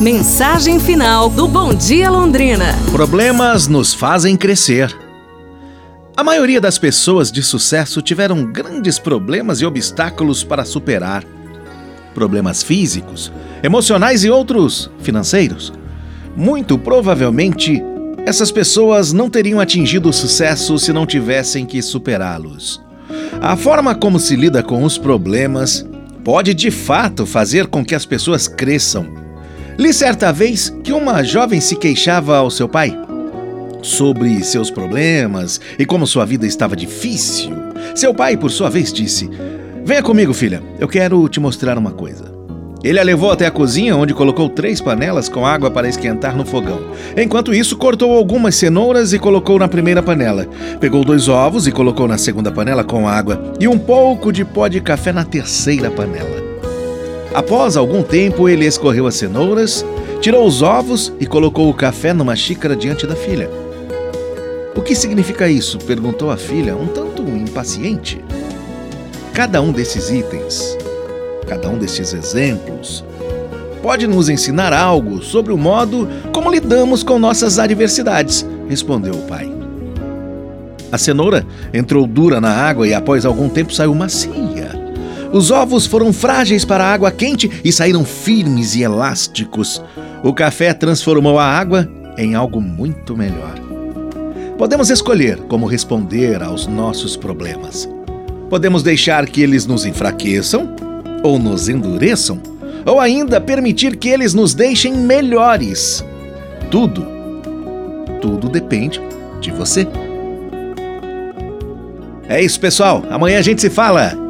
Mensagem final do Bom Dia Londrina. Problemas nos fazem crescer. A maioria das pessoas de sucesso tiveram grandes problemas e obstáculos para superar. Problemas físicos, emocionais e outros financeiros. Muito provavelmente, essas pessoas não teriam atingido o sucesso se não tivessem que superá-los. A forma como se lida com os problemas pode de fato fazer com que as pessoas cresçam Li certa vez que uma jovem se queixava ao seu pai sobre seus problemas e como sua vida estava difícil. Seu pai, por sua vez, disse: Venha comigo, filha, eu quero te mostrar uma coisa. Ele a levou até a cozinha, onde colocou três panelas com água para esquentar no fogão. Enquanto isso, cortou algumas cenouras e colocou na primeira panela. Pegou dois ovos e colocou na segunda panela com água e um pouco de pó de café na terceira panela. Após algum tempo, ele escorreu as cenouras, tirou os ovos e colocou o café numa xícara diante da filha. O que significa isso? perguntou a filha, um tanto impaciente. Cada um desses itens, cada um desses exemplos, pode nos ensinar algo sobre o modo como lidamos com nossas adversidades, respondeu o pai. A cenoura entrou dura na água e após algum tempo saiu macia. Os ovos foram frágeis para a água quente e saíram firmes e elásticos. O café transformou a água em algo muito melhor. Podemos escolher como responder aos nossos problemas. Podemos deixar que eles nos enfraqueçam ou nos endureçam, ou ainda permitir que eles nos deixem melhores. Tudo, tudo depende de você. É isso, pessoal. Amanhã a gente se fala.